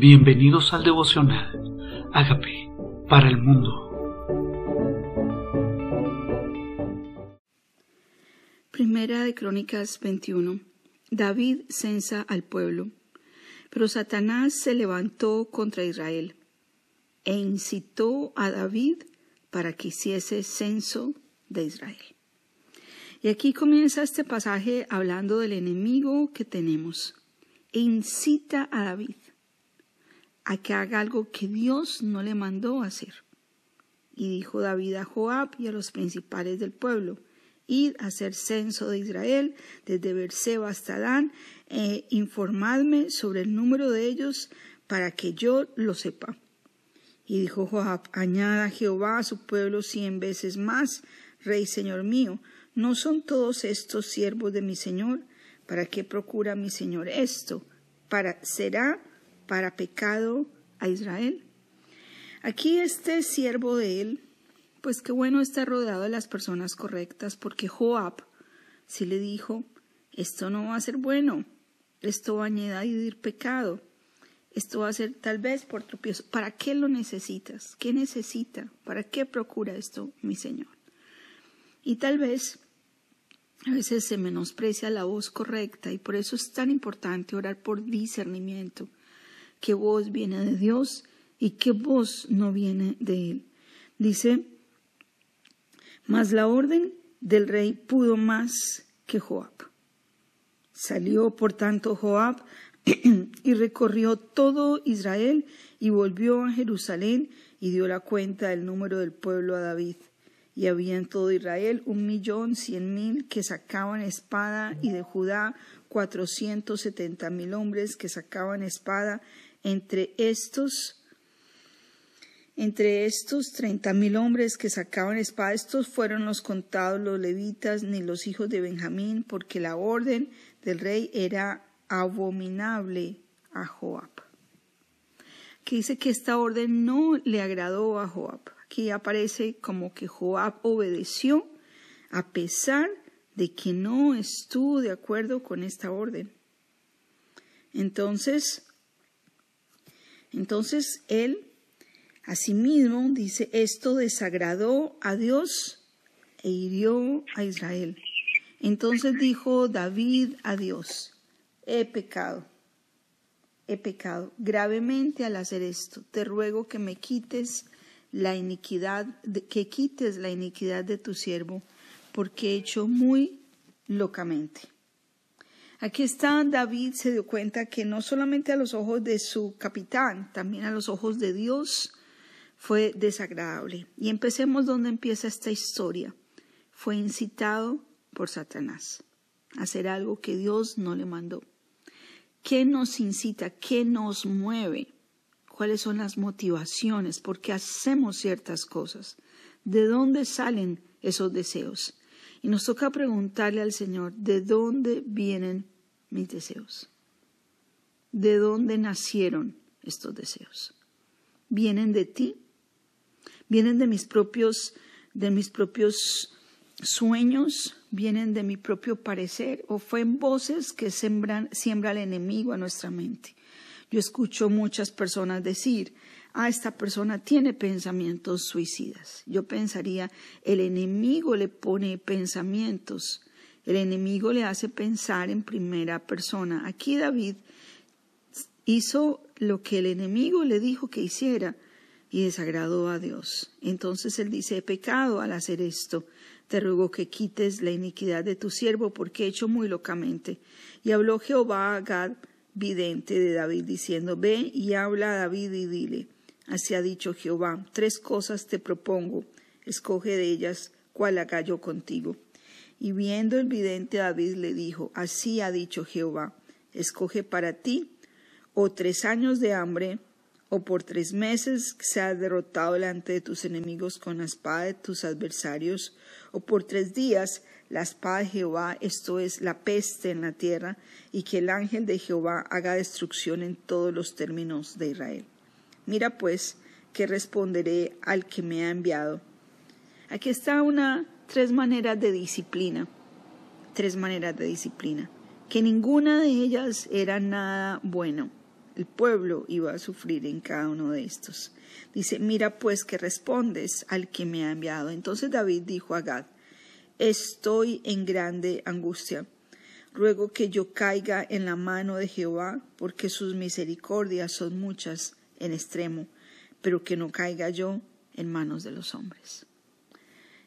Bienvenidos al devocional. Hágame para el mundo. Primera de Crónicas 21. David censa al pueblo. Pero Satanás se levantó contra Israel e incitó a David para que hiciese censo de Israel. Y aquí comienza este pasaje hablando del enemigo que tenemos. E incita a David a que haga algo que Dios no le mandó hacer. Y dijo David a Joab y a los principales del pueblo, id a hacer censo de Israel desde Berseba hasta Dan, e informadme sobre el número de ellos para que yo lo sepa. Y dijo Joab, añada Jehová a su pueblo cien veces más, Rey Señor mío, ¿no son todos estos siervos de mi Señor? ¿Para qué procura mi Señor esto? ¿Para, ¿Será para pecado a Israel. Aquí este siervo de él, pues qué bueno está rodeado de las personas correctas, porque Joab sí le dijo, esto no va a ser bueno, esto va a añadir pecado, esto va a ser tal vez por tropiezo. ¿Para qué lo necesitas? ¿Qué necesita? ¿Para qué procura esto, mi Señor? Y tal vez a veces se menosprecia la voz correcta y por eso es tan importante orar por discernimiento qué voz viene de Dios y qué voz no viene de él. Dice, mas la orden del rey pudo más que Joab. Salió por tanto Joab y recorrió todo Israel y volvió a Jerusalén y dio la cuenta del número del pueblo a David. Y había en todo Israel un millón cien mil que sacaban espada y de Judá cuatrocientos setenta mil hombres que sacaban espada entre estos, entre estos treinta mil hombres que sacaban espada, estos fueron los contados los levitas ni los hijos de Benjamín, porque la orden del rey era abominable a Joab. Que dice que esta orden no le agradó a Joab. Aquí aparece como que Joab obedeció a pesar de que no estuvo de acuerdo con esta orden. Entonces, entonces él, asimismo, dice, esto desagradó a Dios e hirió a Israel. Entonces dijo David a Dios, he pecado, he pecado gravemente al hacer esto. Te ruego que me quites la iniquidad, que quites la iniquidad de tu siervo, porque he hecho muy locamente. Aquí está David se dio cuenta que no solamente a los ojos de su capitán, también a los ojos de Dios fue desagradable. Y empecemos donde empieza esta historia. Fue incitado por Satanás a hacer algo que Dios no le mandó. ¿Qué nos incita? ¿Qué nos mueve? ¿Cuáles son las motivaciones? ¿Por qué hacemos ciertas cosas? ¿De dónde salen esos deseos? Y nos toca preguntarle al Señor, ¿de dónde vienen mis deseos? ¿De dónde nacieron estos deseos? ¿Vienen de ti? ¿Vienen de mis propios, de mis propios sueños? ¿Vienen de mi propio parecer? ¿O fue en voces que sembran, siembra el enemigo a nuestra mente? Yo escucho muchas personas decir, ah, esta persona tiene pensamientos suicidas. Yo pensaría, el enemigo le pone pensamientos, el enemigo le hace pensar en primera persona. Aquí David hizo lo que el enemigo le dijo que hiciera y desagradó a Dios. Entonces él dice, he pecado al hacer esto. Te ruego que quites la iniquidad de tu siervo porque he hecho muy locamente. Y habló Jehová a Gad, vidente de David, diciendo, ve y habla a David y dile, Así ha dicho Jehová, tres cosas te propongo, escoge de ellas cuál haga yo contigo. Y viendo el vidente David le dijo, Así ha dicho Jehová, escoge para ti o tres años de hambre, o por tres meses seas derrotado delante de tus enemigos con la espada de tus adversarios, o por tres días la espada de Jehová, esto es la peste en la tierra, y que el ángel de Jehová haga destrucción en todos los términos de Israel. Mira pues que responderé al que me ha enviado. Aquí está una tres maneras de disciplina, tres maneras de disciplina, que ninguna de ellas era nada bueno. el pueblo iba a sufrir en cada uno de estos. Dice, mira pues que respondes al que me ha enviado. Entonces David dijo a Gad, estoy en grande angustia. Ruego que yo caiga en la mano de Jehová, porque sus misericordias son muchas en extremo, pero que no caiga yo en manos de los hombres.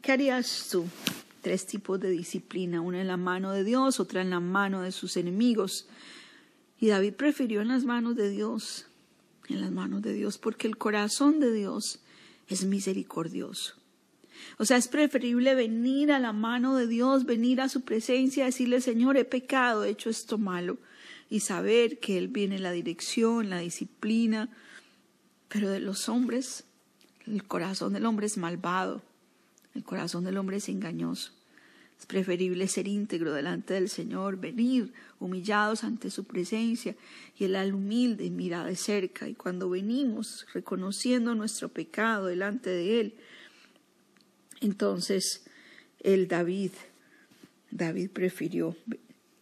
¿Qué harías tú? Tres tipos de disciplina, una en la mano de Dios, otra en la mano de sus enemigos. Y David prefirió en las manos de Dios, en las manos de Dios, porque el corazón de Dios es misericordioso. O sea, es preferible venir a la mano de Dios, venir a su presencia, decirle, Señor, he pecado, he hecho esto malo, y saber que Él viene la dirección, la disciplina. Pero de los hombres, el corazón del hombre es malvado, el corazón del hombre es engañoso. Es preferible ser íntegro delante del Señor, venir humillados ante su presencia y el al humilde mira de cerca. Y cuando venimos reconociendo nuestro pecado delante de Él, entonces el David, David prefirió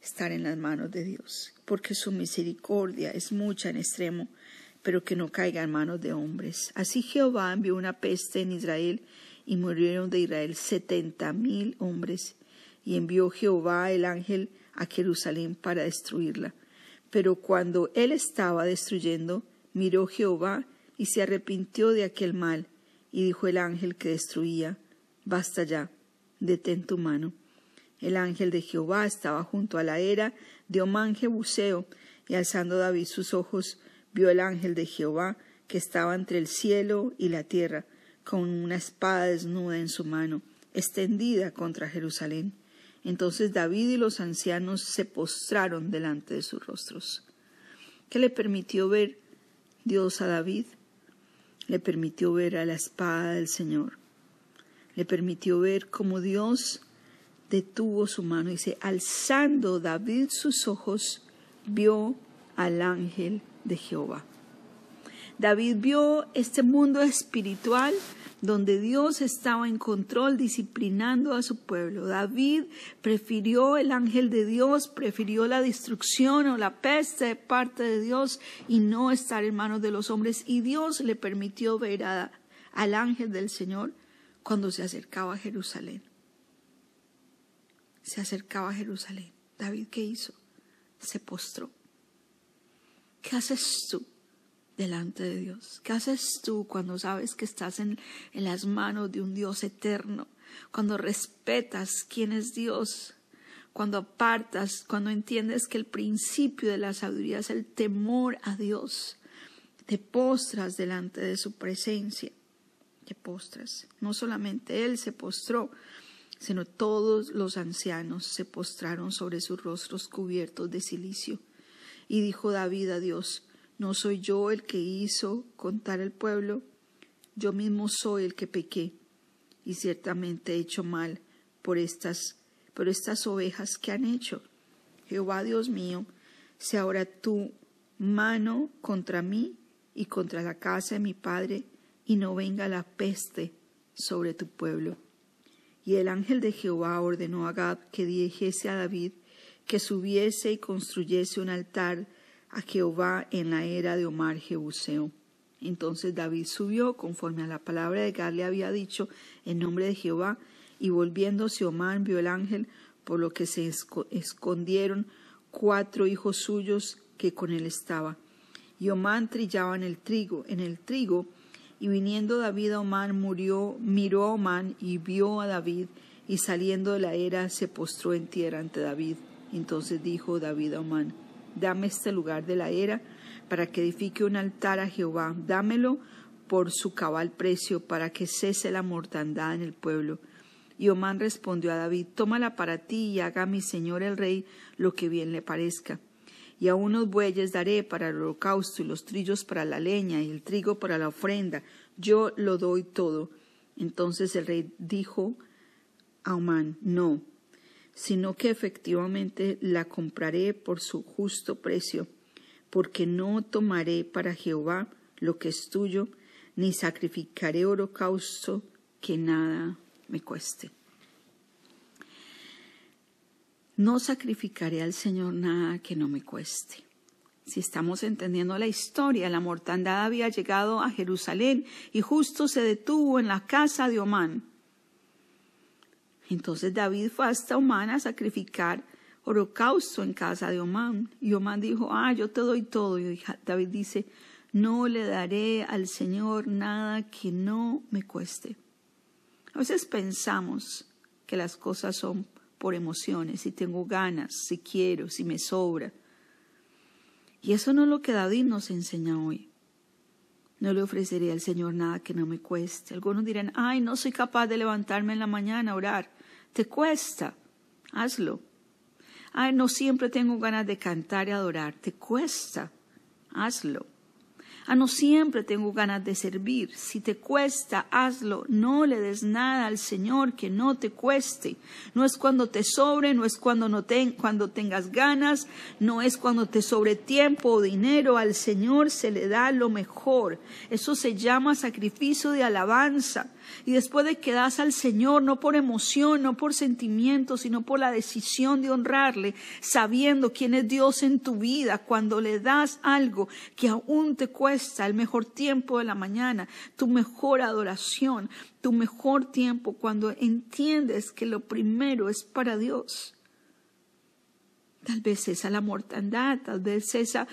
estar en las manos de Dios, porque su misericordia es mucha en extremo, pero que no caiga en manos de hombres. Así Jehová envió una peste en Israel y murieron de Israel setenta mil hombres y envió Jehová el ángel a Jerusalén para destruirla. Pero cuando él estaba destruyendo, miró Jehová y se arrepintió de aquel mal, y dijo el ángel que destruía, Basta ya, detén tu mano. El ángel de Jehová estaba junto a la era de Omán Jebuseo, y alzando David sus ojos, vio el ángel de Jehová que estaba entre el cielo y la tierra, con una espada desnuda en su mano, extendida contra Jerusalén. Entonces David y los ancianos se postraron delante de sus rostros. ¿Qué le permitió ver Dios a David? Le permitió ver a la espada del Señor. Le permitió ver cómo Dios detuvo su mano. Dice, alzando David sus ojos, vio al ángel de Jehová. David vio este mundo espiritual donde Dios estaba en control disciplinando a su pueblo. David prefirió el ángel de Dios, prefirió la destrucción o la peste de parte de Dios y no estar en manos de los hombres. Y Dios le permitió ver al ángel del Señor cuando se acercaba a Jerusalén. Se acercaba a Jerusalén. David, ¿qué hizo? Se postró. ¿Qué haces tú? delante de Dios? ¿Qué haces tú cuando sabes que estás en, las manos de un Dios eterno? Cuando respetas quién es Dios, cuando apartas, cuando entiendes que el principio de la sabiduría es el temor a Dios, te postras delante de su presencia, te postras. No solamente Él se postró, sino todos los ancianos se postraron sobre sus rostros cubiertos de silicio. Y dijo David a Dios, ¿No soy yo el que hizo contar el pueblo? Yo mismo soy el que pequé, y ciertamente he hecho mal por estas, por estas ovejas que han hecho. Jehová Dios mío, sea ahora tu mano contra mí y contra la casa de mi padre, y no venga la peste sobre tu pueblo. Y el ángel de Jehová ordenó a Gad que dijese a David que subiese y construyese un altar a Jehová en la era de Omar Jebuseo. Entonces David subió conforme a la palabra de Gad le había dicho en nombre de Jehová, y volviéndose Omar vio el ángel, por lo que se escondieron cuatro hijos suyos que con él estaba. Y Omar trillaba en el trigo, en el trigo, y viniendo David a Omar murió, miró a Omar y vio a David, y saliendo de la era se postró en tierra ante David. Entonces dijo David a Omar, dame este lugar de la era para que edifique un altar a Jehová, dámelo por su cabal precio para que cese la mortandad en el pueblo. Y Omán respondió a David, tómala para ti y haga a mi señor el rey lo que bien le parezca. Y a unos bueyes daré para el holocausto y los trillos para la leña y el trigo para la ofrenda. Yo lo doy todo. Entonces el rey dijo a Omán, no, sino que efectivamente la compraré por su justo precio, porque no tomaré para Jehová lo que es tuyo, ni sacrificaré holocausto que nada me cueste. No sacrificaré al Señor nada que no me cueste. Si estamos entendiendo la historia, la mortandad había llegado a Jerusalén y justo se detuvo en la casa de Omán. Entonces David fue hasta Omán a sacrificar holocausto en casa de Omán. Y Omán dijo, ah, yo te doy todo. Y David dice, no le daré al Señor nada que no me cueste. A veces pensamos que las cosas son por emociones, si tengo ganas, si quiero, si me sobra. Y eso no es lo que David nos enseña hoy. No le ofreceré al Señor nada que no me cueste. Algunos dirán, ay, no soy capaz de levantarme en la mañana a orar. Te cuesta, hazlo. Ay, no siempre tengo ganas de cantar y adorar. Te cuesta, hazlo. Ah, no siempre tengo ganas de servir. Si te cuesta, hazlo. No le des nada al Señor que no te cueste. No es cuando te sobre, no es cuando, no cuando tengas ganas, no es cuando te sobre tiempo o dinero. Al Señor se le da lo mejor. Eso se llama sacrificio de alabanza. Y después de que das al Señor, no por emoción, no por sentimiento, sino por la decisión de honrarle, sabiendo quién es Dios en tu vida, cuando le das algo que aún te cuesta, el mejor tiempo de la mañana, tu mejor adoración, tu mejor tiempo, cuando entiendes que lo primero es para Dios. Tal vez cesa la mortandad, tal vez cesa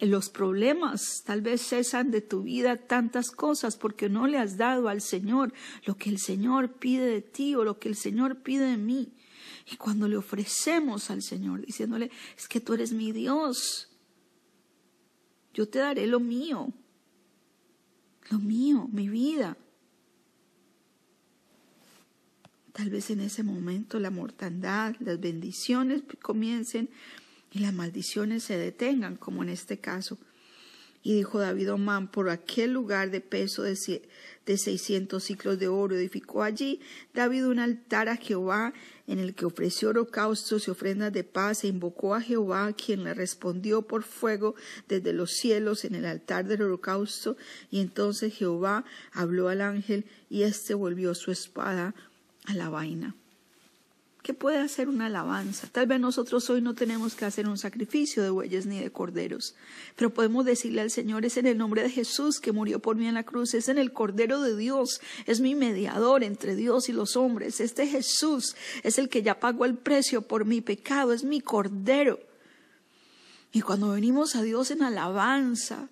los problemas, tal vez cesan de tu vida tantas cosas porque no le has dado al Señor lo que el Señor pide de ti o lo que el Señor pide de mí. Y cuando le ofrecemos al Señor diciéndole, es que tú eres mi Dios, yo te daré lo mío, lo mío, mi vida. Tal vez en ese momento la mortandad, las bendiciones comiencen y las maldiciones se detengan, como en este caso. Y dijo David Omán, por aquel lugar de peso de, de seiscientos ciclos de oro, edificó allí David un altar a Jehová, en el que ofreció holocaustos y ofrendas de paz, e invocó a Jehová, quien le respondió por fuego desde los cielos en el altar del holocausto. Y entonces Jehová habló al ángel, y éste volvió su espada a la vaina. ¿Qué puede hacer una alabanza? Tal vez nosotros hoy no tenemos que hacer un sacrificio de bueyes ni de corderos, pero podemos decirle al Señor, es en el nombre de Jesús que murió por mí en la cruz, es en el Cordero de Dios, es mi mediador entre Dios y los hombres, este Jesús es el que ya pagó el precio por mi pecado, es mi Cordero. Y cuando venimos a Dios en alabanza,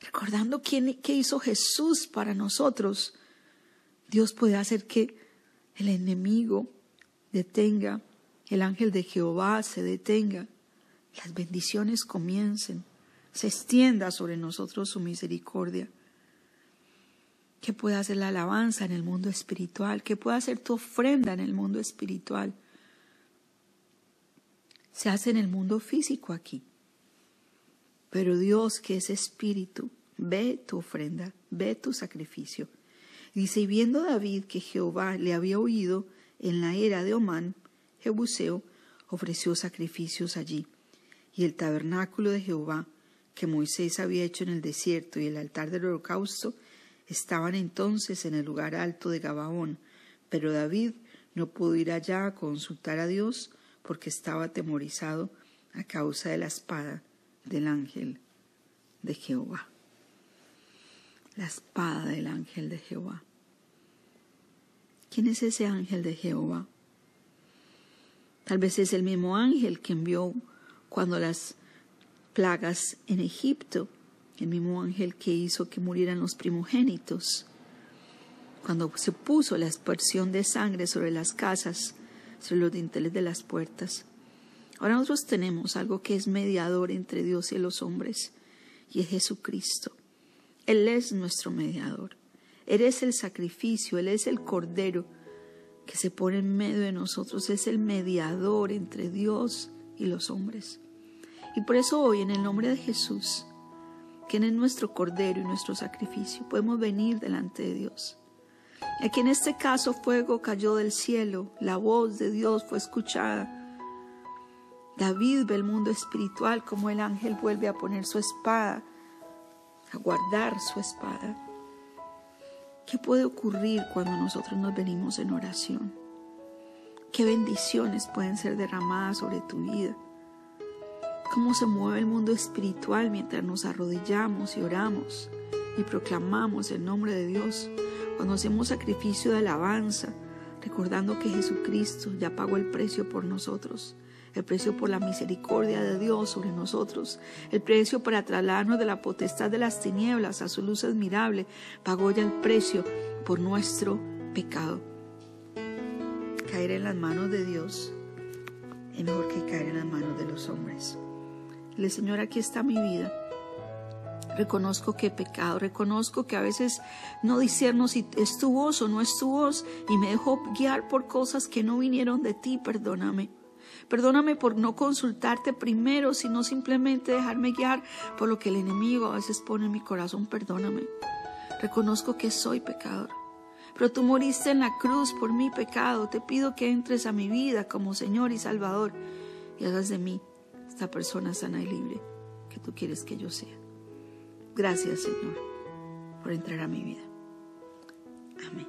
recordando quién, qué hizo Jesús para nosotros, Dios puede hacer que el enemigo detenga, el ángel de Jehová se detenga, las bendiciones comiencen, se extienda sobre nosotros su misericordia. Que pueda hacer la alabanza en el mundo espiritual, que pueda hacer tu ofrenda en el mundo espiritual. Se hace en el mundo físico aquí. Pero Dios, que es espíritu, ve tu ofrenda, ve tu sacrificio. Dice, y viendo David que Jehová le había oído, en la era de Omán, Jebuseo ofreció sacrificios allí, y el tabernáculo de Jehová, que Moisés había hecho en el desierto, y el altar del holocausto, estaban entonces en el lugar alto de Gabaón, pero David no pudo ir allá a consultar a Dios porque estaba atemorizado a causa de la espada del ángel de Jehová. La espada del ángel de Jehová. ¿Quién es ese ángel de Jehová? Tal vez es el mismo ángel que envió cuando las plagas en Egipto, el mismo ángel que hizo que murieran los primogénitos, cuando se puso la aspersión de sangre sobre las casas, sobre los dinteles de las puertas. Ahora nosotros tenemos algo que es mediador entre Dios y los hombres, y es Jesucristo. Él es nuestro mediador. Eres el sacrificio, Él es el cordero que se pone en medio de nosotros, es el mediador entre Dios y los hombres. Y por eso hoy, en el nombre de Jesús, que es nuestro cordero y nuestro sacrificio, podemos venir delante de Dios. Aquí en este caso fuego cayó del cielo, la voz de Dios fue escuchada. David ve el mundo espiritual como el ángel vuelve a poner su espada, a guardar su espada. ¿Qué puede ocurrir cuando nosotros nos venimos en oración? ¿Qué bendiciones pueden ser derramadas sobre tu vida? cómo se mueve el mundo espiritual mientras nos arrodillamos y oramos y proclamamos el nombre de Dios, cuando hacemos sacrificio de alabanza, recordando que Jesucristo ya pagó el precio por nosotros, el precio por la misericordia de Dios sobre nosotros, el precio para trasladarnos de la potestad de las tinieblas a su luz admirable, pagó ya el precio por nuestro pecado. Caer en las manos de Dios es mejor que caer en las manos de los hombres. Le Señor, aquí está mi vida. Reconozco que he pecado, reconozco que a veces no discerno si es tu voz o no es tu voz y me dejo guiar por cosas que no vinieron de ti, perdóname. Perdóname por no consultarte primero, sino simplemente dejarme guiar por lo que el enemigo a veces pone en mi corazón. Perdóname. Reconozco que soy pecador. Pero tú moriste en la cruz por mi pecado. Te pido que entres a mi vida como Señor y Salvador y hagas de mí esta persona sana y libre que tú quieres que yo sea. Gracias, Señor, por entrar a mi vida. Amén.